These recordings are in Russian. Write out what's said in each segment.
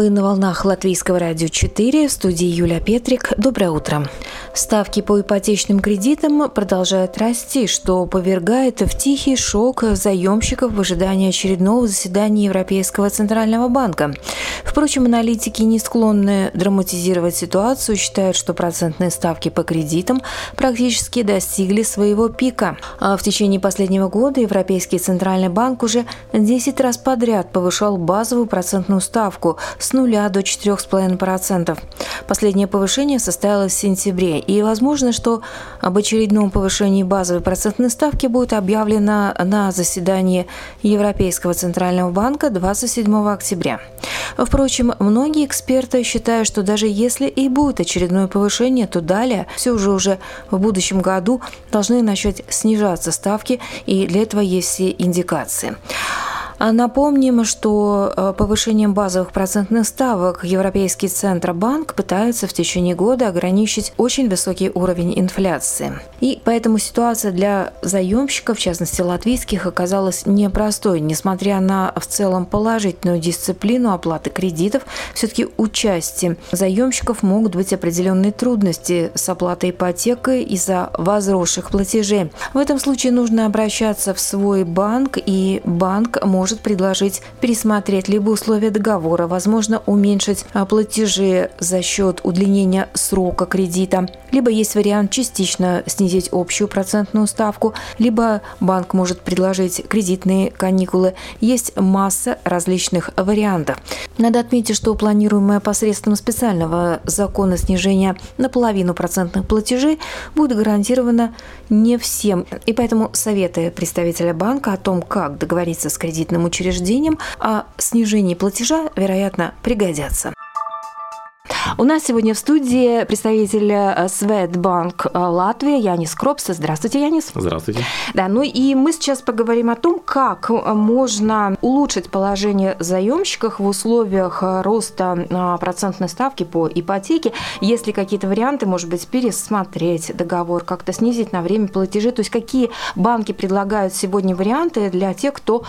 Вы на волнах Латвийского радио 4 в студии Юлия Петрик. Доброе утро. Ставки по ипотечным кредитам продолжают расти, что повергает в тихий шок заемщиков в ожидании очередного заседания Европейского Центрального банка. Впрочем, аналитики не склонны драматизировать ситуацию, считают, что процентные ставки по кредитам практически достигли своего пика. А в течение последнего года Европейский Центральный банк уже 10 раз подряд повышал базовую процентную ставку с с нуля до 4,5%. Последнее повышение состоялось в сентябре, и возможно, что об очередном повышении базовой процентной ставки будет объявлено на заседании Европейского Центрального банка 27 октября. Впрочем, многие эксперты считают, что даже если и будет очередное повышение, то далее все же уже в будущем году должны начать снижаться ставки, и для этого есть все индикации. А напомним, что э, повышением базовых процентных ставок Европейский Центробанк пытается в течение года ограничить очень высокий уровень инфляции. И поэтому ситуация для заемщиков, в частности латвийских, оказалась непростой. Несмотря на в целом положительную дисциплину оплаты кредитов, все-таки у части заемщиков могут быть определенные трудности с оплатой ипотеки из-за возросших платежей. В этом случае нужно обращаться в свой банк, и банк может может предложить пересмотреть либо условия договора, возможно, уменьшить а, платежи за счет удлинения срока кредита, либо есть вариант частично снизить общую процентную ставку, либо банк может предложить кредитные каникулы. Есть масса различных вариантов. Надо отметить, что планируемое посредством специального закона снижение наполовину процентных платежей будет гарантировано не всем. И поэтому советы представителя банка о том, как договориться с кредитным кредитным учреждениям, а снижение платежа, вероятно, пригодятся. У нас сегодня в студии представитель э, Светбанк э, Латвии Янис Кропс. Здравствуйте, Янис. Здравствуйте. Да, ну и мы сейчас поговорим о том, как э, можно улучшить положение заемщиков в условиях роста процентной ставки по ипотеке. Есть ли какие-то варианты, может быть, пересмотреть договор, как-то снизить на время платежи? То есть какие банки предлагают сегодня варианты для тех, кто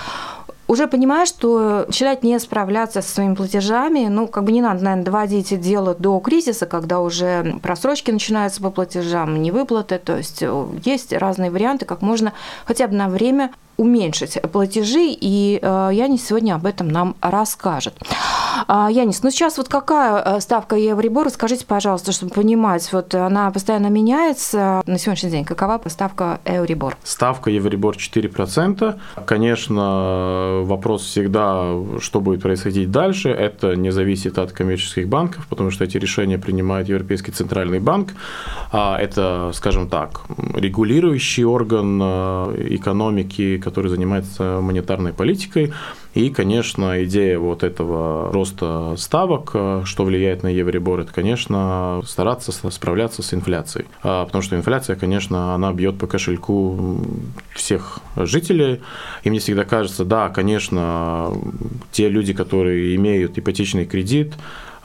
уже понимаешь, что начинать не справляться со своими платежами, ну, как бы не надо, наверное, доводить дело до кризиса, когда уже просрочки начинаются по платежам, невыплаты, то есть э, есть разные варианты, как можно хотя бы на время уменьшить платежи, и э, Янис сегодня об этом нам расскажет. А, Янис, ну сейчас вот какая э, ставка Евробора, скажите, пожалуйста, чтобы понимать, вот она постоянно меняется. На сегодняшний день какова ставка Евробор? Ставка Евробор 4%. Конечно, вопрос всегда, что будет происходить дальше, это не зависит от коммерческих банков, потому что эти решения принимает Европейский центральный банк. А это, скажем так, регулирующий орган э, экономики, который занимается монетарной политикой. И, конечно, идея вот этого роста ставок, э, что влияет на Евробор, это, конечно, стараться справляться с инфляцией. А, потому что инфляция, конечно, она бьет по кошельку всех жителей. И мне всегда кажется, да, конечно, те люди, которые имеют ипотечный кредит,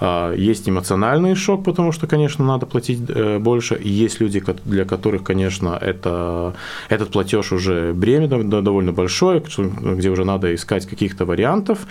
есть эмоциональный шок, потому что, конечно, надо платить э, больше. Есть люди, для которых, конечно, это, этот платеж уже бремя довольно большое, где уже надо искать каких-то вариантов.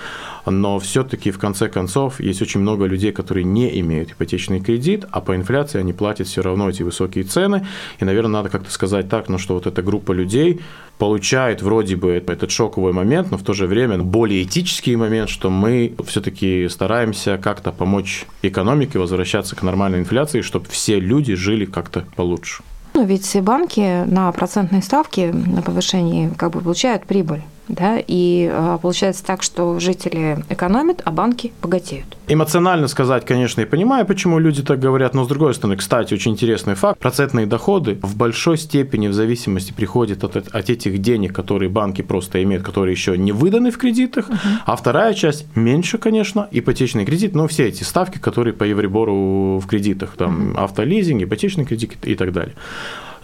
Но все-таки, в конце концов, есть очень много людей, которые не имеют ипотечный кредит, а по инфляции они платят все равно эти высокие цены. И, наверное, надо как-то сказать так, ну, что вот эта группа людей, получает вроде бы этот шоковый момент, но в то же время более этический момент, что мы все-таки стараемся как-то помочь экономике возвращаться к нормальной инфляции, чтобы все люди жили как-то получше. Ну, ведь банки на процентной ставке на повышении как бы получают прибыль да, и а, получается так, что жители экономят, а банки богатеют. Эмоционально сказать, конечно, я понимаю, почему люди так говорят, но с другой стороны, кстати, очень интересный факт, процентные доходы в большой степени в зависимости приходят от, от этих денег, которые банки просто имеют, которые еще не выданы в кредитах, uh а вторая часть меньше, конечно, ипотечный кредит, но все эти ставки, которые по Евробору в кредитах, там uh автолизинг, ипотечный кредит и так далее.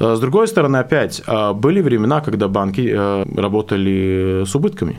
С другой стороны, опять, были времена, когда банки работали с убытками.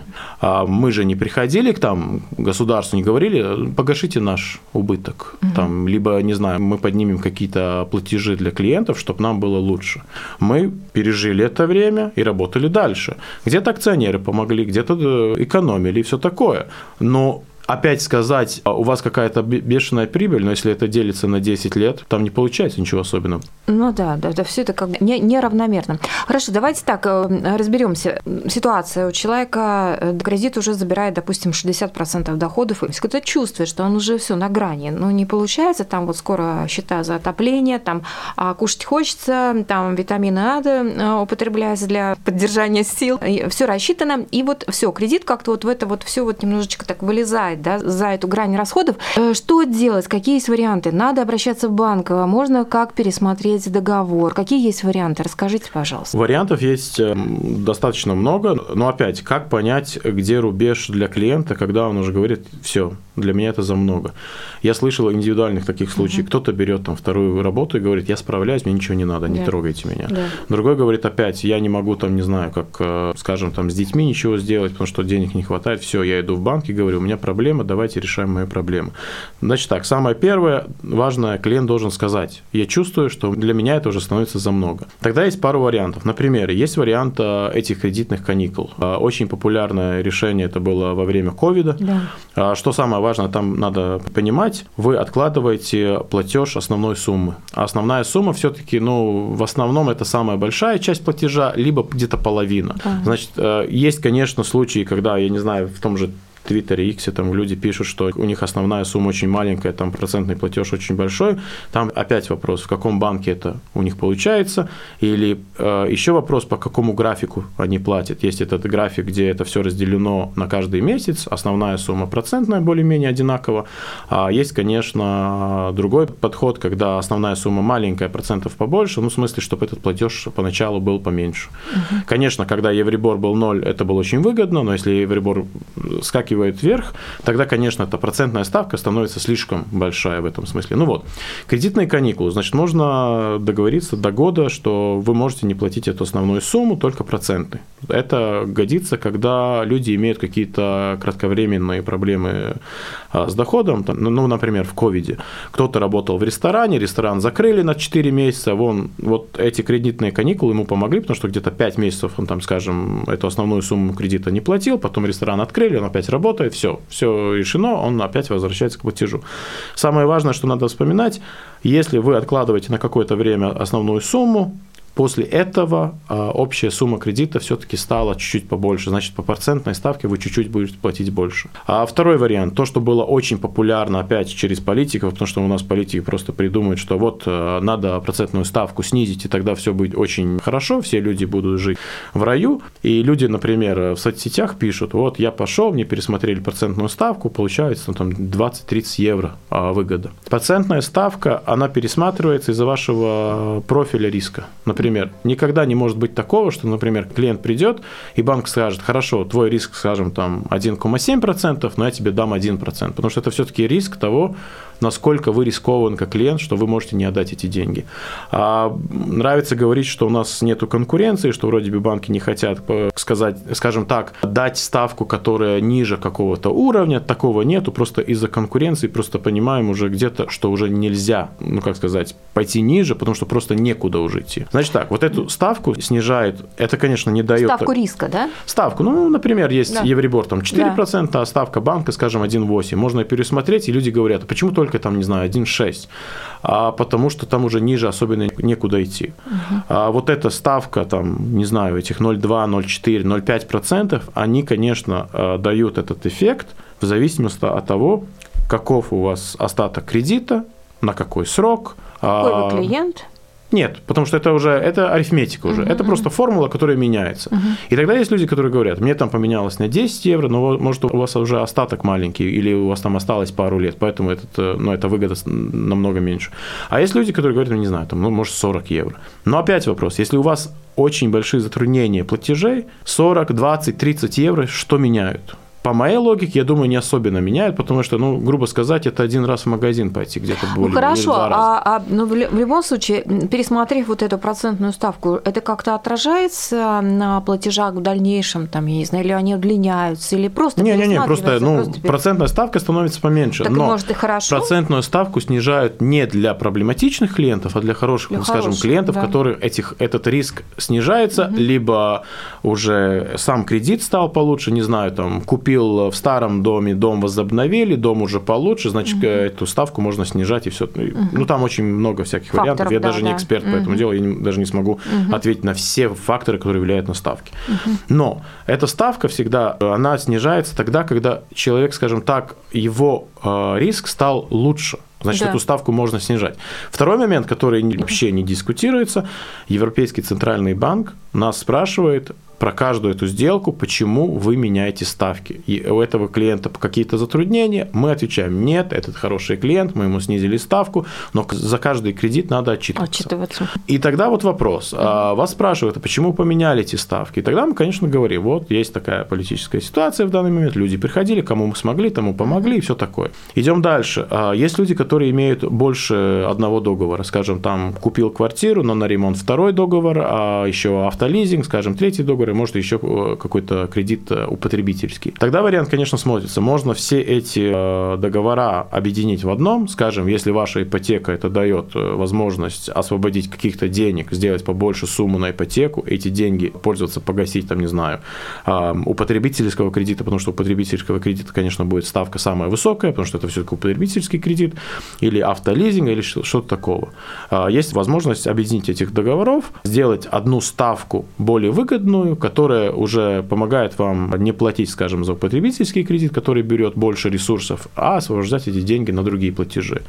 Мы же не приходили к там государству, не говорили, погашите наш убыток. Угу. Там, либо, не знаю, мы поднимем какие-то платежи для клиентов, чтобы нам было лучше. Мы пережили это время и работали дальше. Где-то акционеры помогли, где-то э, экономили и все такое. Но опять сказать, а у вас какая-то бешеная прибыль, но если это делится на 10 лет, там не получается ничего особенного. Ну да, да, да все это как бы не, неравномерно. Хорошо, давайте так э, разберемся. Ситуация у человека, э, кредит уже забирает, допустим, 60% доходов, и кто-то чувствует, что он уже все на грани, но не получается, там вот скоро счета за отопление, там а кушать хочется, там витамины А э, употребляются для поддержания сил, все рассчитано, и вот все, кредит как-то вот в это вот все вот немножечко так вылезает да, за эту грань расходов. Э, что делать? Какие есть варианты? Надо обращаться в банк? Можно как пересмотреть договор? Какие есть варианты? Расскажите, пожалуйста. Вариантов есть э, достаточно много, но опять, как понять, где рубеж для клиента, когда он уже говорит, все, для меня это за много. Я слышал индивидуальных таких случаев. Угу. Кто-то берет там вторую работу и говорит, я справляюсь, мне ничего не надо, не да. трогайте меня. Да. Другой говорит, опять, я не могу там, не знаю, как, э, скажем, там с детьми ничего сделать, потому что денег не хватает. Все, я иду в банк и говорю, у меня проблема, давайте решаем мои проблемы. Значит так, самое первое, важное, клиент должен сказать, я чувствую, что для меня это уже становится за много. Тогда есть пару вариантов. Например, есть вариант э, этих кредитных каникул. Э, очень популярное решение это было во время ковида. Да. Что самое важно, там надо понимать, вы откладываете платеж основной суммы. А основная сумма все-таки, ну, в основном это самая большая часть платежа, либо где-то половина. Ага. Значит, э, есть, конечно, случаи, когда, я не знаю, в том же Твиттере, Иксе, там люди пишут, что у них основная сумма очень маленькая, там процентный платеж очень большой. Там опять вопрос, в каком банке это у них получается, или э, еще вопрос, по какому графику они платят. Есть этот график, где это все разделено на каждый месяц, основная сумма процентная более-менее одинакова. А есть, конечно, другой подход, когда основная сумма маленькая, процентов побольше, ну, в смысле, чтобы этот платеж поначалу был поменьше. Угу. Конечно, когда Евребор был ноль, это было очень выгодно, но если Евребор скакивает подскакивает вверх, тогда, конечно, эта процентная ставка становится слишком большая в этом смысле. Ну вот, кредитные каникулы, значит, можно договориться до года, что вы можете не платить эту основную сумму, только проценты. Это годится, когда люди имеют какие-то кратковременные проблемы а, с доходом, ну, например, в ковиде. Кто-то работал в ресторане, ресторан закрыли на 4 месяца, вон, вот эти кредитные каникулы ему помогли, потому что где-то 5 месяцев он там, скажем, эту основную сумму кредита не платил, потом ресторан открыли, он опять работал, работает, все, все решено, он опять возвращается к платежу. Самое важное, что надо вспоминать, если вы откладываете на какое-то время основную сумму, После этого а, общая сумма кредита все-таки стала чуть-чуть побольше, значит, по процентной ставке вы чуть-чуть будете платить больше. А второй вариант, то, что было очень популярно опять через политиков, потому что у нас политики просто придумают, что вот а, надо процентную ставку снизить, и тогда все будет очень хорошо, все люди будут жить в раю. И люди, например, в соцсетях пишут, вот я пошел, мне пересмотрели процентную ставку, получается ну, там 20-30 евро а, выгода. Процентная ставка, она пересматривается из-за вашего профиля риска. Например, например, никогда не может быть такого, что, например, клиент придет, и банк скажет, хорошо, твой риск, скажем, там 1,7%, но я тебе дам 1%, потому что это все-таки риск того, насколько вы рискован как клиент, что вы можете не отдать эти деньги. А нравится говорить, что у нас нет конкуренции, что вроде бы банки не хотят сказать, скажем так, дать ставку, которая ниже какого-то уровня, такого нету, просто из-за конкуренции просто понимаем уже где-то, что уже нельзя, ну как сказать, пойти ниже, потому что просто некуда уже идти. Значит так, вот эту ставку снижает, это, конечно, не дает... Ставку риска, да? Ставку, ну, например, есть да. Евребор там 4%, да. а ставка банка, скажем, 1,8%. Можно пересмотреть, и люди говорят, а почему только только там, не знаю, 1,6, а потому что там уже ниже особенно некуда идти. Угу. А вот эта ставка, там, не знаю, этих 0,2, 0,4, 0,5 процентов, они, конечно, э, дают этот эффект в зависимости от того, каков у вас остаток кредита, на какой срок. Какой вы а, клиент? Нет, потому что это уже это арифметика уже. Uh-huh, это uh-huh. просто формула, которая меняется. Uh-huh. И тогда есть люди, которые говорят, мне там поменялось на 10 евро, но может у вас уже остаток маленький, или у вас там осталось пару лет, поэтому этот, э, ну, эта выгода намного меньше. А есть люди, которые говорят, ну, не знаю, там, ну, может, 40 евро. Но опять вопрос, если у вас очень большие затруднения платежей, 40, 20, 30 евро, что меняют? По моей логике, я думаю, не особенно меняет, потому что, ну, грубо сказать, это один раз в магазин пойти где-то более Ну хорошо, а, а ну, в любом случае, пересмотрев вот эту процентную ставку, это как-то отражается на платежах в дальнейшем, там, я не знаю, или они удлиняются, или просто Не-не-не, просто, ну, просто процентная ставка становится поменьше, так, но может, и хорошо. процентную ставку снижают не для проблематичных клиентов, а для хороших, для скажем, хороших, клиентов, да. которые этих, этот риск снижается, угу. либо уже сам кредит стал получше, не знаю, там, купил купил в старом доме, дом возобновили, дом уже получше, значит, угу. эту ставку можно снижать и все. Угу. Ну, там очень много всяких Факторов, вариантов. Я да, даже да. не эксперт угу. по этому делу, я не, даже не смогу угу. ответить на все факторы, которые влияют на ставки. Угу. Но эта ставка всегда, она снижается тогда, когда человек, скажем так, его э, риск стал лучше. Значит, да. эту ставку можно снижать. Второй момент, который вообще не дискутируется, Европейский центральный банк нас спрашивает, про каждую эту сделку, почему вы меняете ставки. И у этого клиента какие-то затруднения, мы отвечаем, нет, этот хороший клиент, мы ему снизили ставку, но за каждый кредит надо отчитываться. отчитываться. И тогда вот вопрос, а вас спрашивают, а почему поменяли эти ставки? И тогда мы, конечно, говорим, вот есть такая политическая ситуация в данный момент, люди приходили, кому мы смогли, тому помогли, и все такое. Идем дальше. А есть люди, которые имеют больше одного договора, скажем, там купил квартиру, но на ремонт второй договор, а еще автолизинг, скажем, третий договор, который может еще э, какой-то кредит э, употребительский. Тогда вариант, конечно, смотрится. Можно все эти э, договора объединить в одном. Скажем, если ваша ипотека это дает возможность освободить каких-то денег, сделать побольше сумму на ипотеку, эти деньги пользоваться, погасить, там, не знаю, у потребительского кредита, потому что у потребительского кредита, конечно, будет ставка самая высокая, потому что это все-таки потребительский кредит, или автолизинг, или что-то такого. А, есть возможность объединить этих договоров, сделать одну ставку более выгодную, которая уже помогает вам не платить, скажем, за потребительский кредит, который берет больше ресурсов, а освобождать эти деньги на другие платежи.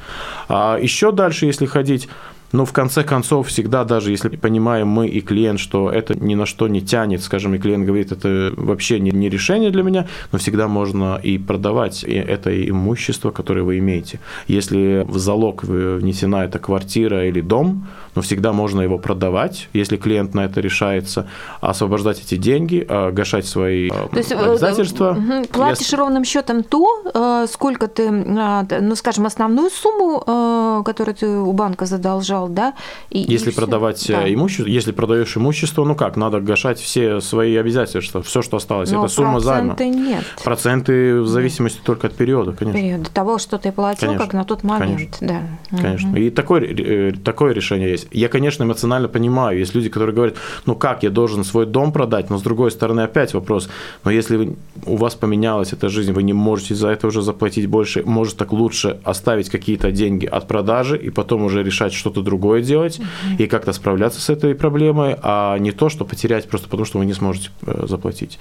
А еще дальше, если ходить но в конце концов, всегда, даже если понимаем мы и клиент, что это ни на что не тянет, скажем, и клиент говорит, это вообще не, не решение для меня, но всегда можно и продавать это имущество, которое вы имеете. Если в залог внесена эта квартира или дом, но всегда можно его продавать, если клиент на это решается, освобождать эти деньги, а, гашать свои а, то есть, э, обязательства. Платишь если... ровным счетом то, э, сколько ты, а, ну, скажем, основную сумму, э, которую ты у банка задолжал, да? И, если и продавать да. имущество, если продаешь имущество, ну как, надо гашать все свои обязательства, все, что осталось. Но это сумма займа. Проценты нет. Проценты в зависимости нет. только от периода, конечно. Периода того, что ты платил, конечно. как на тот момент, конечно. да. Конечно. Угу. И такое, такое решение есть есть. Я, конечно, эмоционально понимаю, есть люди, которые говорят, ну как, я должен свой дом продать, но с другой стороны опять вопрос, но если вы, у вас поменялась эта жизнь, вы не можете за это уже заплатить больше, может так лучше оставить какие-то деньги от продажи и потом уже решать что-то другое делать mm-hmm. и как-то справляться с этой проблемой, а не то, что потерять просто потому, что вы не сможете э, заплатить.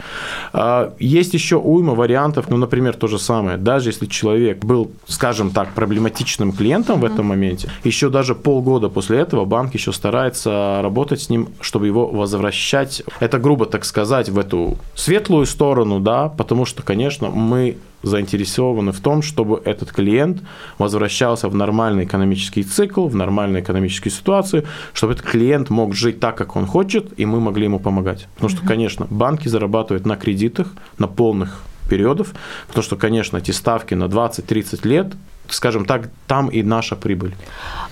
А, есть еще уйма вариантов, ну, например, то же самое, даже если человек был, скажем так, проблематичным клиентом mm-hmm. в этом моменте, еще даже полгода после этого банк еще старается работать с ним, чтобы его возвращать. Это грубо так сказать, в эту светлую сторону, да, потому что, конечно, мы заинтересованы в том, чтобы этот клиент возвращался в нормальный экономический цикл, в нормальную экономическую ситуацию, чтобы этот клиент мог жить так, как он хочет, и мы могли ему помогать. Потому что, конечно, банки зарабатывают на кредитах, на полных периодов, потому что, конечно, эти ставки на 20-30 лет скажем так, там и наша прибыль.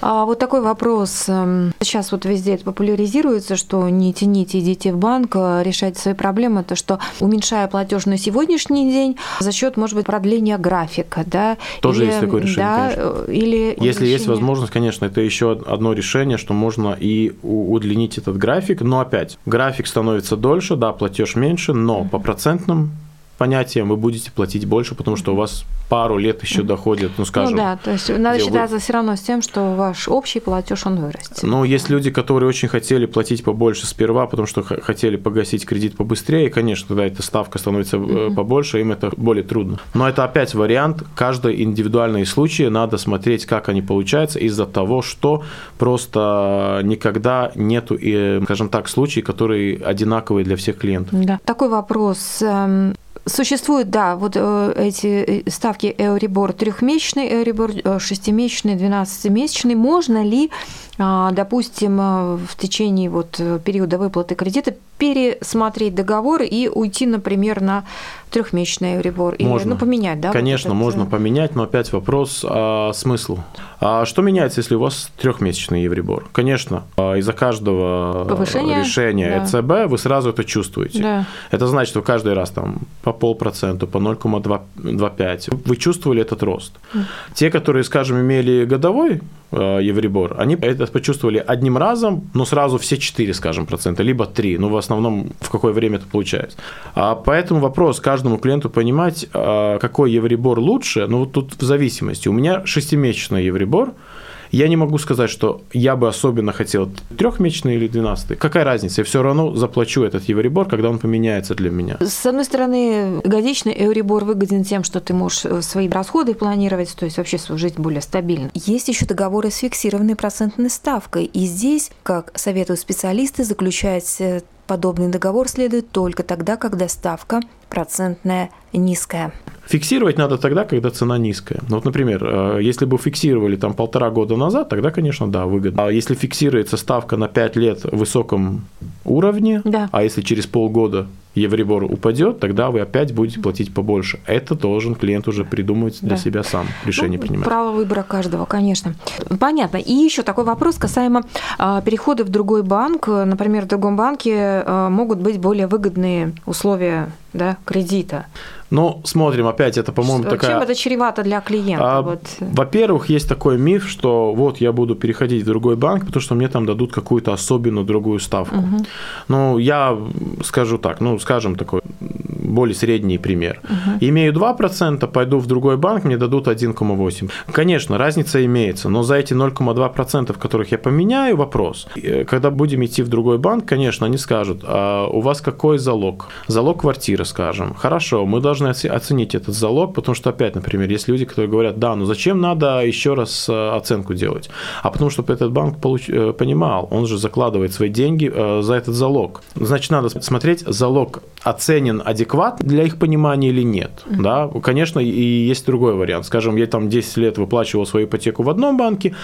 А вот такой вопрос. Эм, сейчас вот везде это популяризируется, что не тяните, идите в банк, э, решайте свои проблемы, то что уменьшая платеж на сегодняшний день за счет, может быть, продления графика, да? Тоже или, есть такое решение, да, конечно. Э, или Если решение... есть возможность, конечно, это еще одно решение, что можно и удлинить этот график, но опять, график становится дольше, да, платеж меньше, но по процентным понятиям вы будете платить больше, потому что у вас пару лет еще доходит, ну скажем. Ну да, то есть надо считаться вы... все равно с тем, что ваш общий платеж он вырастет. Ну, есть люди, которые очень хотели платить побольше сперва, потому что хотели погасить кредит побыстрее, и, конечно, когда эта ставка становится mm-hmm. побольше, им это более трудно. Но это опять вариант, каждый индивидуальный случай надо смотреть, как они получаются, из-за того, что просто никогда нету, скажем так, случаев, которые одинаковые для всех клиентов. Да. Такой вопрос. Существуют, да, вот э, эти э, ставки Euribor трехмесячный, Euribor э, шестимесячный, двенадцатимесячный. Можно ли допустим, в течение вот периода выплаты кредита пересмотреть договор и уйти, например, на трехмесячный Euribor? Или, можно. Ну, поменять, да? Конечно, вот можно поменять, но опять вопрос а, смыслу. А что меняется, если у вас трехмесячный Euribor? Конечно, из-за каждого Повышение? решения да. ЭЦБ вы сразу это чувствуете. Да. Это значит, что каждый раз там по полпроцента, по 0,25 вы чувствовали этот рост. Mm. Те, которые, скажем, имели годовой Э, Евребор, они это почувствовали одним разом, но сразу все 4, скажем, процента, либо 3, ну, в основном, в какое время это получается. А поэтому вопрос каждому клиенту понимать, э, какой Евребор лучше, ну, вот тут в зависимости. У меня шестимесячный Евребор, я не могу сказать, что я бы особенно хотел трехмесячный или двенадцатый. Какая разница? Я все равно заплачу этот евребор, когда он поменяется для меня. С одной стороны, годичный евребор выгоден тем, что ты можешь э, свои расходы планировать, то есть вообще жизнь более стабильно. Есть еще договоры с фиксированной процентной ставкой. И здесь, как советуют специалисты, заключать э, подобный договор следует только тогда, когда ставка процентная низкая. Фиксировать надо тогда, когда цена низкая. Ну, вот, например, э, если бы фиксировали там полтора года назад, тогда, конечно, да, выгодно. А если фиксируется ставка на 5 лет в высоком уровне, да. а если через полгода Евребор упадет, тогда вы опять будете платить побольше. Это должен клиент уже придумать для да. себя сам, решение ну, принимать. Право выбора каждого, конечно. Понятно. И еще такой вопрос касаемо а, перехода в другой банк. Например, в другом банке а, могут быть более выгодные условия да, кредита. Ну, смотрим, опять это, по-моему, что, такая... Чем это чревато для клиента? А, вот. Во-первых, есть такой миф, что вот я буду переходить в другой банк, потому что мне там дадут какую-то особенную другую ставку. Угу. Ну, я скажу так, ну, скажем такой более средний пример. Угу. Имею 2%, пойду в другой банк, мне дадут 1,8%. Конечно, разница имеется, но за эти 0,2%, которых я поменяю, вопрос. Э, когда будем идти в другой банк, конечно, они скажут, а у вас какой залог? Залог квартиры, скажем. Хорошо, мы должны оценить этот залог, потому что, опять, например, есть люди, которые говорят, да, ну зачем надо еще раз э, оценку делать? А потому что этот банк получ... Э, понимал, он же закладывает свои деньги за этот залог. Значит, надо смотреть, залог оценен адекватно для их понимания или нет. Mm-hmm. Да? Конечно, и есть другой вариант. Скажем, я там 10 лет выплачивал свою ипотеку в одном банке,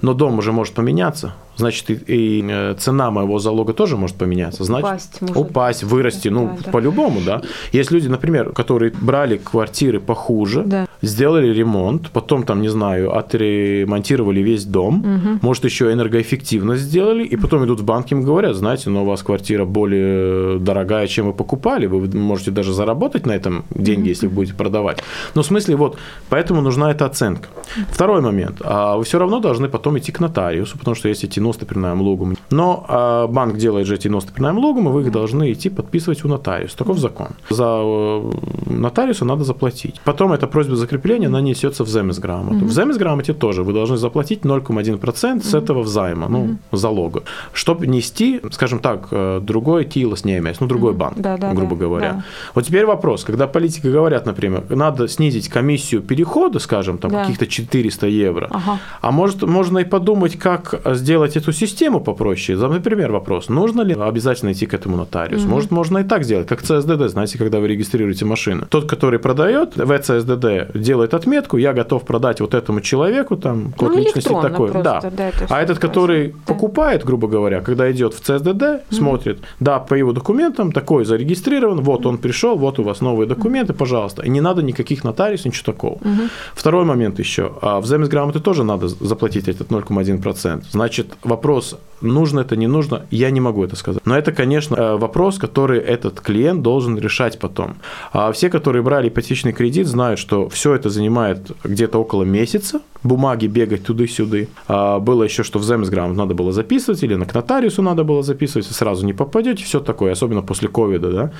но дом уже может поменяться значит, и, и э, цена моего залога тоже может поменяться. Значит, упасть, может. упасть вырасти, ну, да, да. по-любому, да. Есть люди, например, которые брали квартиры похуже, да. Сделали ремонт, потом, там, не знаю, отремонтировали весь дом, угу. может, еще энергоэффективно сделали, и потом идут в банк, им говорят, знаете, но у вас квартира более дорогая, чем вы покупали, вы можете даже заработать на этом деньги, угу. если вы будете продавать. Но в смысле, вот, поэтому нужна эта оценка. Второй момент. А вы все равно должны потом идти к нотариусу, потому что есть эти ностопринājuma логум. Но а, банк делает же эти ностопринājuma логумы, вы их должны идти подписывать у нотариуса. Таков закон. За э, нотариуса надо заплатить. Потом эта просьба закрепления нанесется в земесграмоту. Mm-hmm. В земесграмоте тоже вы должны заплатить 0,1% mm-hmm. с этого взайма, ну, mm-hmm. залога. Чтобы нести, скажем так, э, другой тилос не имеется, ну, другой mm-hmm. банк, да, да, грубо да, говоря. Да. Вот теперь вопрос, когда политики говорят, например, надо снизить комиссию перехода, скажем, там, да. каких-то 400 евро, ага. а может, можно и подумать, как сделать эту систему попроще, например, вопрос, нужно ли обязательно идти к этому нотариусу? Угу. Может, можно и так сделать, как CSDD, знаете, когда вы регистрируете машину. Тот, который продает, в CSDD делает отметку, я готов продать вот этому человеку, там, код ну, личности такой. Просто, да. да а этот, который да. покупает, грубо говоря, когда идет в CSDD, угу. смотрит, да, по его документам такой зарегистрирован, вот он пришел, вот у вас новые документы, пожалуйста. И не надо никаких нотариусов, ничего такого. Угу. Второй момент еще. А в грамоты тоже надо заплатить этот 0,1%. Значит, вопрос, нужно это, не нужно, я не могу это сказать. Но это, конечно, э, вопрос, который этот клиент должен решать потом. А все, которые брали ипотечный кредит, знают, что все это занимает где-то около месяца, бумаги бегать туда-сюда. А было еще, что в Земсграм надо было записывать, или на к нотариусу надо было записывать, сразу не попадете, все такое, особенно после ковида, да.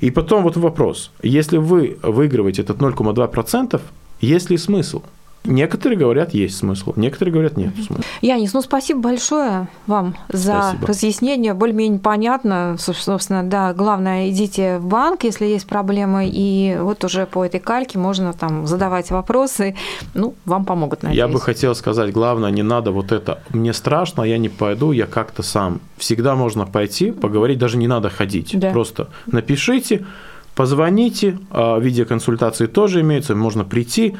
И потом вот вопрос, если вы выигрываете этот 0,2%, есть ли смысл? Некоторые говорят, есть смысл, некоторые говорят, нет смысла. Янис, ну спасибо большое вам за спасибо. разъяснение, более-менее понятно. Собственно, да, главное, идите в банк, если есть проблемы, и вот уже по этой кальке можно там задавать вопросы, ну, вам помогут, надеюсь. Я бы хотел сказать, главное, не надо вот это, мне страшно, я не пойду, я как-то сам. Всегда можно пойти, поговорить, даже не надо ходить. Да. Просто напишите, позвоните, а, видеоконсультации тоже имеются, можно прийти,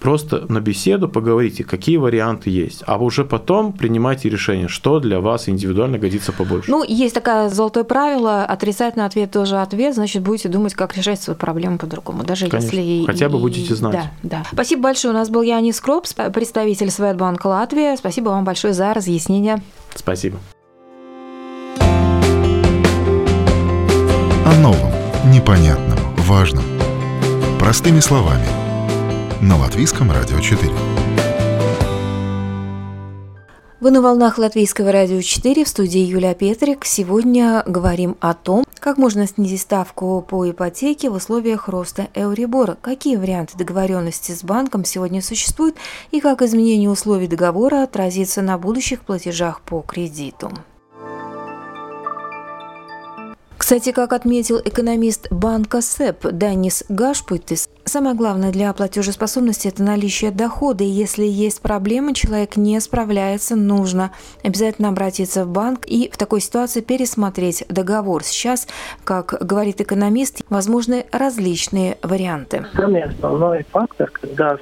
просто на беседу поговорите, какие варианты есть, а уже потом принимайте решение, что для вас индивидуально годится побольше. Ну, есть такое золотое правило, отрицательный ответ тоже ответ, значит, будете думать, как решать свою проблему по-другому, даже Конечно. если... Хотя бы будете знать. Да, да. Спасибо большое. У нас был Янис Кропс, представитель Светбанка Латвия. Спасибо вам большое за разъяснение. Спасибо. О новом, непонятном, важном. Простыми словами. На Латвийском радио 4. Вы на волнах Латвийского радио 4 в студии Юлия Петрик. Сегодня говорим о том, как можно снизить ставку по ипотеке в условиях роста Эурибора, какие варианты договоренности с банком сегодня существуют и как изменение условий договора отразится на будущих платежах по кредиту. Кстати, как отметил экономист банка СЭП Данис Гашпуйтис, самое главное для платежеспособности – это наличие дохода. И если есть проблемы, человек не справляется, нужно обязательно обратиться в банк и в такой ситуации пересмотреть договор. Сейчас, как говорит экономист, возможны различные варианты. Самый основной фактор, когда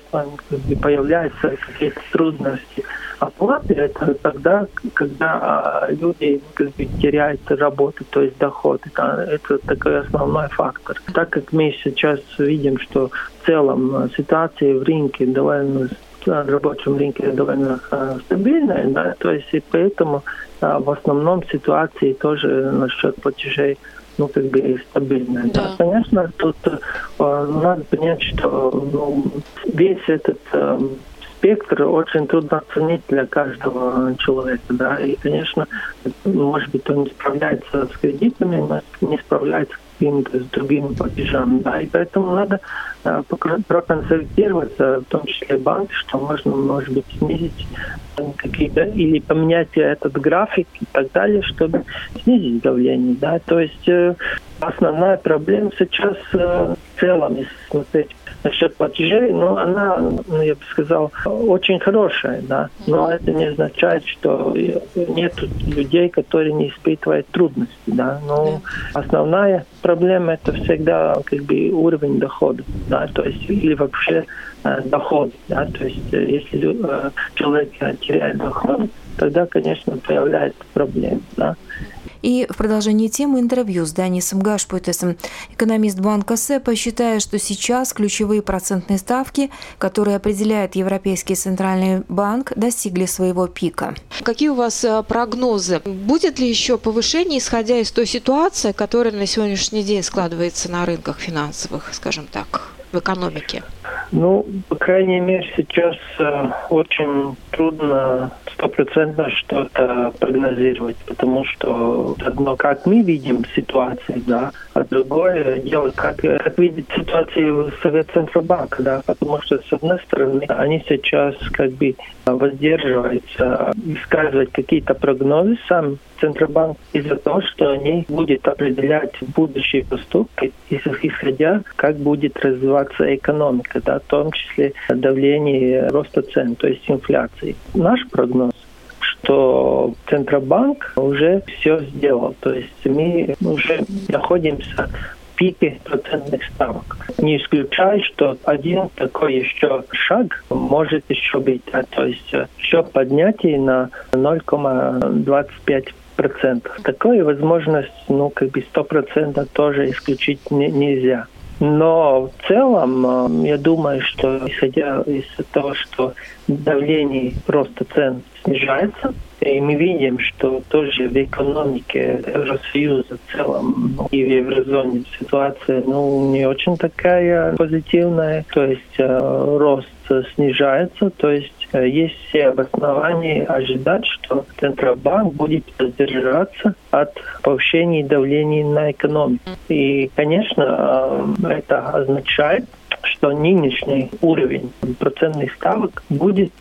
появляются какие-то трудности – оплаты, это тогда, когда а, люди как бы, теряют работу, то есть доход. Это, это такой основной фактор. Так как мы сейчас видим, что в целом ситуация в рынке довольно рабочем рынке довольно а, стабильная, да, то есть и поэтому а, в основном ситуации тоже насчет платежей ну, как бы стабильная. Да. Да. Конечно, тут э, надо понять, что ну, весь этот э, спектр очень трудно оценить для каждого человека, да, и, конечно, может быть, он не справляется с кредитами, не справляется какими-то с другими платежами, да, и поэтому надо э, проконсультироваться, в том числе банк, что можно, может быть, снизить какие-то или поменять этот график и так далее, чтобы снизить давление, да, то есть э, основная проблема сейчас э, в целом, если смотреть насчет платежей, ну, она, ну, я бы сказал, очень хорошая, да, но это не означает, что нет людей, которые не испытывают трудности, да, но основная проблема это всегда как бы уровень дохода, да, то есть или вообще э, доход, да, то есть э, если э, человек теряет доход, тогда, конечно, появляется проблема, да. И в продолжении темы интервью с Данисом Гашпуйтесом экономист банка СЭПа считает, что сейчас ключевые процентные ставки, которые определяет Европейский центральный банк, достигли своего пика. Какие у вас э, прогнозы? Будет ли еще повышение, исходя из той ситуации, которая на сегодняшний день складывается на рынках финансовых, скажем так, в экономике? Ну, по крайней мере, сейчас э, очень трудно стопроцентно что-то прогнозировать, потому что одно, как мы видим ситуацию, да, а другое дело, как, как видит ситуацию Совет Центробанка, да, потому что, с одной стороны, они сейчас как бы воздерживаются высказывать какие-то прогнозы сам Центробанк из-за того, что они будут определять будущие поступки, исходя, как будет развиваться экономика, да, в том числе давление роста цен, то есть инфляции. Наш прогноз что Центробанк уже все сделал. То есть мы уже находимся пике процентных ставок. Не исключаю, что один такой еще шаг может еще быть. А то есть еще поднятие на 0,25 процентов. Такую возможность, ну, как бы сто процентов тоже исключить не, нельзя. Но в целом, э, я думаю, что исходя из того, что давление роста цен снижается, и мы видим, что тоже в экономике Евросоюза в целом ну, и в еврозоне ситуация ну, не очень такая позитивная. То есть э, рост снижается, то есть есть все основания ожидать, что Центробанк будет воздержаться от повышения давления на экономику. И, конечно, э, это означает, что нынешний уровень процентных ставок будет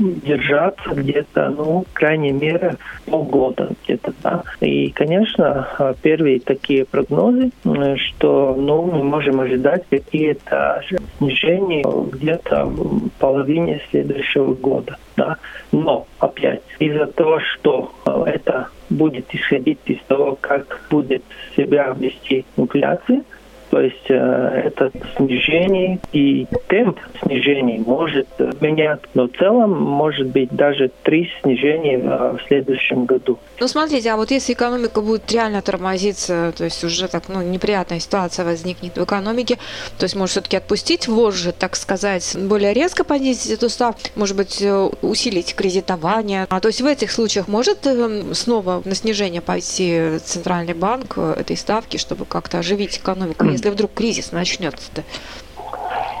держаться где-то, ну, крайней мере, полгода где-то, да. И, конечно, первые такие прогнозы, что, ну, мы можем ожидать какие-то снижения где-то в половине следующего года, да. Но, опять, из-за того, что это будет исходить из того, как будет себя вести инфляция, То есть э, это снижение и темп снижения может меняться. Но в целом может быть даже три снижения в следующем году. Ну, смотрите, а вот если экономика будет реально тормозиться, то есть уже так, ну, неприятная ситуация возникнет в экономике, то есть может все-таки отпустить вожжи, так сказать, более резко понизить эту ставку, может быть, э, усилить кредитование. А то есть в этих случаях может э, снова на снижение пойти Центральный банк э, этой ставки, чтобы как-то оживить экономику, если вдруг кризис начнется-то?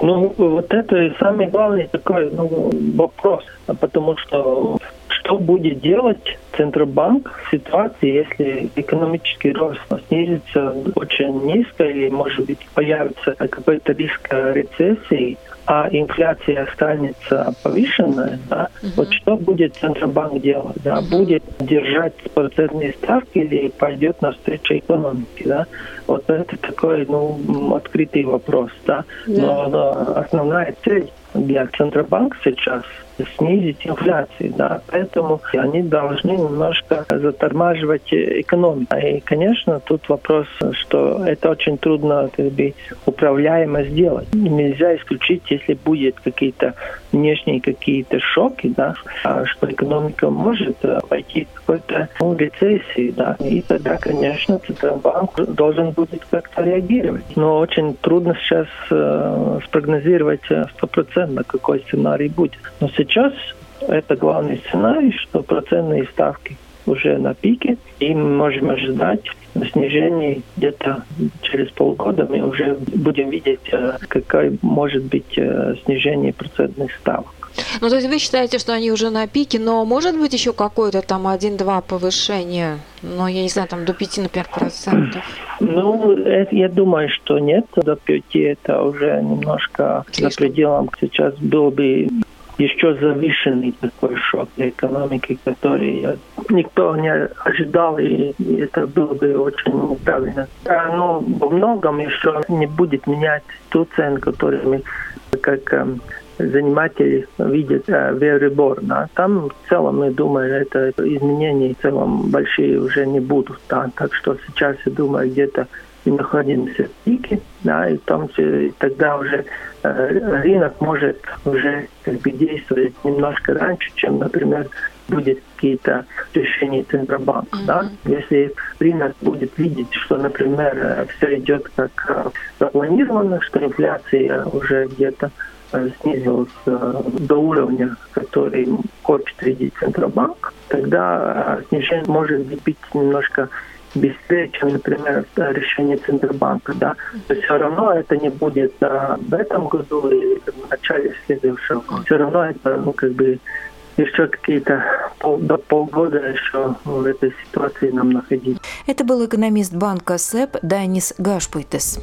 Ну, вот это и самый главный такой ну, вопрос, потому что что будет делать Центробанк в ситуации, если экономический рост снизится очень низко или, может быть, появится какой-то риск рецессии, а инфляция останется повышенная, да, угу. вот что будет Центробанк делать? Да? Угу. Будет держать процентные ставки или пойдет навстречу экономике? Да? Вот это такой ну, открытый вопрос. Да? Да. Но, но основная цель для Центробанка сейчас снизить инфляцию, да, поэтому они должны немножко затормаживать экономику. И, конечно, тут вопрос, что это очень трудно как бы, управляемо сделать. Нельзя исключить, если будет какие-то внешние какие-то шоки, да, а что экономика может пойти в какой-то ну, да, и тогда, конечно, Центробанк должен будет как-то реагировать. Но очень трудно сейчас э, спрогнозировать стопроцентно, какой сценарий будет. Но сейчас сейчас это главный сценарий, что процентные ставки уже на пике, и мы можем ожидать снижение где-то через полгода мы уже будем видеть, э, какое может быть э, снижение процентных ставок. Ну, то есть вы считаете, что они уже на пике, но может быть еще какое-то там 1-2 повышение, ну, я не знаю, там до 5, например, процентов? Ну, это, я думаю, что нет, до 5 это уже немножко Слишком. за пределом. Сейчас было бы еще завышенный такой шок для экономики, который никто не ожидал, и это было бы очень неправильно. А, но во многом еще не будет менять ту цену, которую мы как эм, заниматели видят э, в Euribor. Да. Там в целом, я думаю, это изменений в целом большие уже не будут. Да. Так что сейчас, я думаю, где-то мы находимся в пике, да, и там тогда уже э, рынок может уже как бы действовать немножко раньше, чем, например, будет какие-то решения Центробанка. Mm-hmm. Да? Если рынок будет видеть, что, например, э, все идет как э, запланировано, что инфляция уже где-то снизилась до уровня, который хочет видеть Центробанк, тогда снижение может быть немножко быстрее, чем, например, решение Центробанка. Да? То есть все равно это не будет а, в этом году или в начале следующего. Все равно это ну, как бы еще какие-то пол, до полгода еще в этой ситуации нам находиться. Это был экономист банка СЭП Данис Гашпуйтес.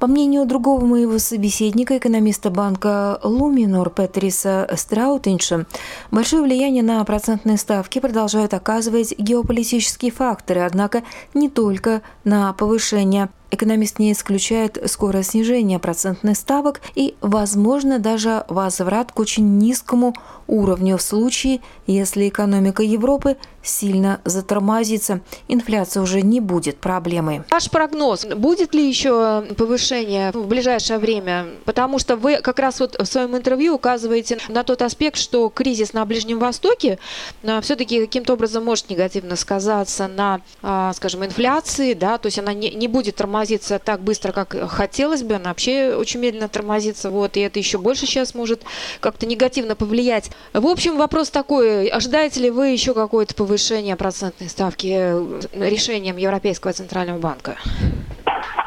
По мнению другого моего собеседника, экономиста банка Луминор Петриса Страутинша, большое влияние на процентные ставки продолжают оказывать геополитические факторы, однако не только на повышение Экономист не исключает скорое снижение процентных ставок и, возможно, даже возврат к очень низкому уровню в случае, если экономика Европы сильно затормозится. Инфляция уже не будет проблемой. Ваш прогноз, будет ли еще повышение в ближайшее время? Потому что вы как раз вот в своем интервью указываете на тот аспект, что кризис на Ближнем Востоке а, все-таки каким-то образом может негативно сказаться на, а, скажем, инфляции, да, то есть она не, не будет тормозить тормозится так быстро, как хотелось бы. Она вообще очень медленно тормозится. Вот, и это еще больше сейчас может как-то негативно повлиять. В общем, вопрос такой. Ожидаете ли вы еще какое-то повышение процентной ставки э, решением Европейского центрального банка?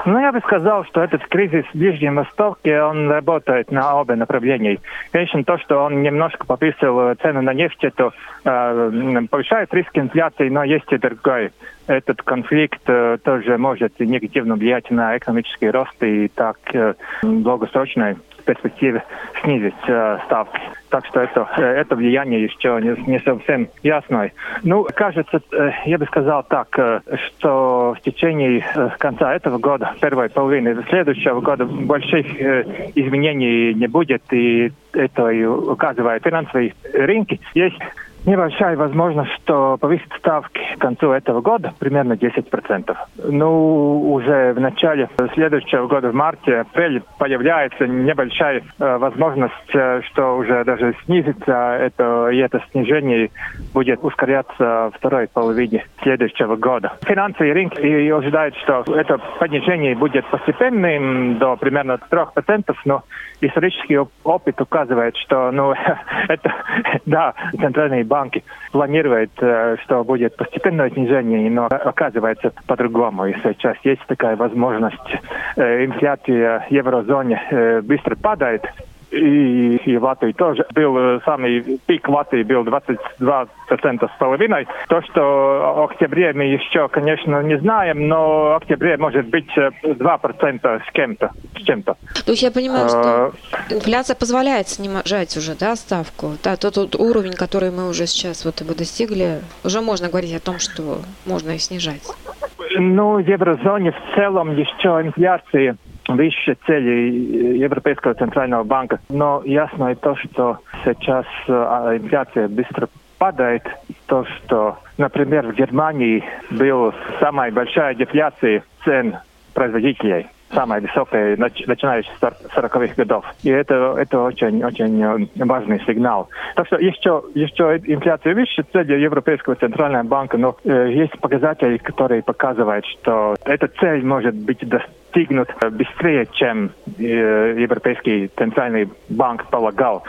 Ну, я бы сказал, что этот кризис в Ближнем Востоке, он работает на оба направления. Конечно, то, что он немножко повысил цену на нефть, это э, повышает риск инфляции, но есть и другой. Этот конфликт э, тоже может негативно влиять на экономический рост и так э, долгосрочной перспективе снизить э, ставки. Так что это, э, это влияние еще не, не совсем ясное. Ну, кажется, э, я бы сказал так, э, что в течение конца этого года, первой половины следующего года больших изменений не будет, и это и указывает финансовые рынки. Есть небольшая возможность, что повысит ставки к концу этого года примерно 10%. Ну, уже в начале следующего года, в марте, апреле, появляется небольшая э, возможность, э, что уже даже снизится это, и это снижение будет ускоряться второй половине следующего года. Финансовые рынки и ожидают, что это понижение будет постепенным до примерно 3%, но исторический опыт указывает, что ну, это, да, центральные банки планируют, э, что будет постепенное снижение, но оказывается по-другому. И сейчас есть такая возможность. Э, инфляция в еврозоне э, быстро падает, и, и Латвии тоже был э, самый пик Латвии был 22% с половиной. То, что в октябре мы еще, конечно, не знаем, но в октябре может быть 2% э, с кем-то, с чем-то. То есть я понимаю, что э, инфляция позволяет снижать уже, да, ставку? Да, тот, тот уровень, который мы уже сейчас вот его достигли, уже можно говорить о том, что можно и снижать. Ну, в еврозоне в целом еще инфляция выше цели Европейского центрального банка. Но ясно и то, что сейчас инфляция быстро падает. То, что, например, в Германии была самая большая дефляция цен производителей самая высокая, начиная с 40-х годов. И это, это очень, очень важный сигнал. Так что еще, еще инфляция выше цели Европейского центрального банка, но э, есть показатели, которые показывают, что эта цель может быть достигнут быстрее, чем э, Европейский центральный банк полагал.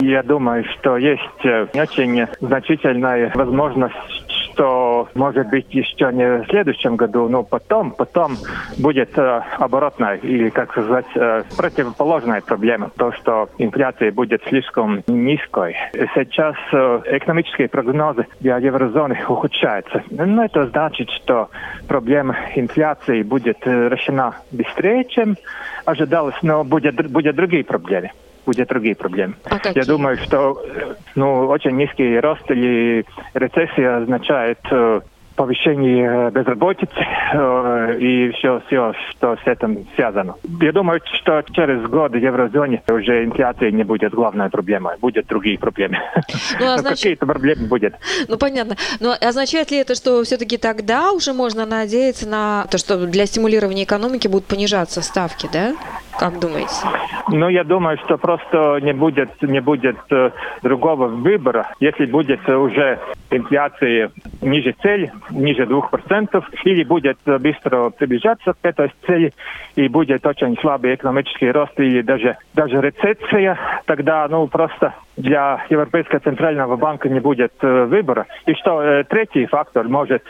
Я думаю, что есть э, очень значительная возможность что может быть еще не в следующем году, но потом, потом будет э, оборотная или, как сказать, э, противоположная проблема. То, что инфляция будет слишком низкой. Сейчас э, экономические прогнозы для еврозоны ухудшаются. Но это значит, что проблема инфляции будет э, решена быстрее, чем ожидалось, но будет, будет другие проблемы будет другие проблемы. А Я думаю, что ну, очень низкий рост или рецессия означает повышение безработицы э, и все, все, что с этим связано. Я думаю, что через год в еврозоне уже инфляция не будет главной проблемой, будут другие проблемы. Ну, а значит... Какие-то проблемы будет. Ну, понятно. Но означает ли это, что все-таки тогда уже можно надеяться на то, что для стимулирования экономики будут понижаться ставки, да? Как думаете? Ну, я думаю, что просто не будет, не будет э, другого выбора. Если будет уже инфляция ниже цели, ниже 2%, или будет быстро приближаться к этой цели, и будет очень слабый экономический рост, или даже, даже рецессия, тогда ну, просто для Европейского центрального банка не будет э, выбора. И что э, третий фактор может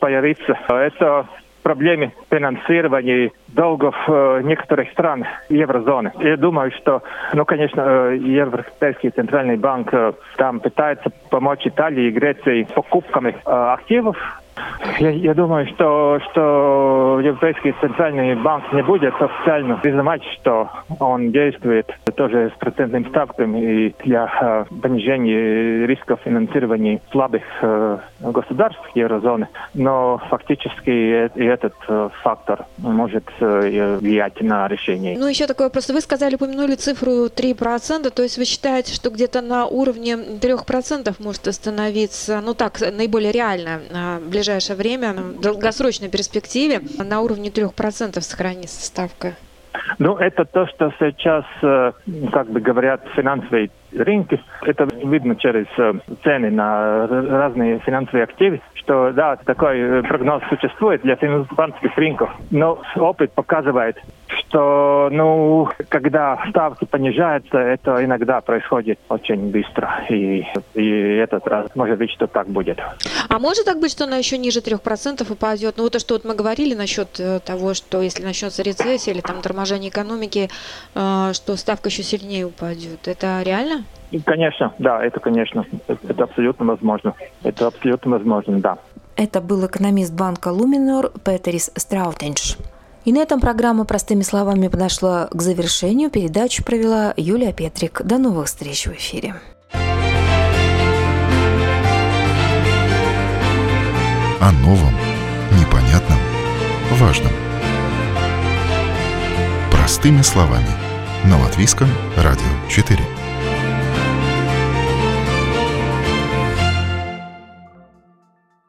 появиться, это проблеме финансирования долгов э, некоторых стран еврозоны. Я думаю, что, ну, конечно, э, Европейский центральный банк э, там пытается помочь Италии и Греции покупками э, активов я, я думаю, что, что Европейский центральный банк не будет официально признавать, что он действует тоже с процентным ставками и для э, понижения рисков финансирования слабых э, государств еврозоны. Но фактически и этот э, фактор может э, влиять на решение. Ну, еще такое, просто вы сказали, упомянули цифру 3%, то есть вы считаете, что где-то на уровне 3% может остановиться, ну так, наиболее реально, в ближайшее время, в долгосрочной перспективе на уровне 3% сохранится ставка? Ну, это то, что сейчас, э, как бы говорят, финансовые рынки. Это видно через э, цены на разные финансовые активы, что да, такой э, прогноз существует для финансовых рынков. Но опыт показывает, что ну, когда ставки понижаются, это иногда происходит очень быстро. И, и этот раз может быть, что так будет. А может так быть, что она еще ниже 3% упадет? Ну, вот то, что вот мы говорили насчет э, того, что если начнется рецессия или там торможение экономики, что ставка еще сильнее упадет. Это реально? Конечно, да, это, конечно, это абсолютно возможно. Это абсолютно возможно, да. Это был экономист банка Луминор Петерис Страутенш. И на этом программа «Простыми словами» подошла к завершению. Передачу провела Юлия Петрик. До новых встреч в эфире. О новом, непонятном, важном. Простыми словами. На Латвийском радио 4.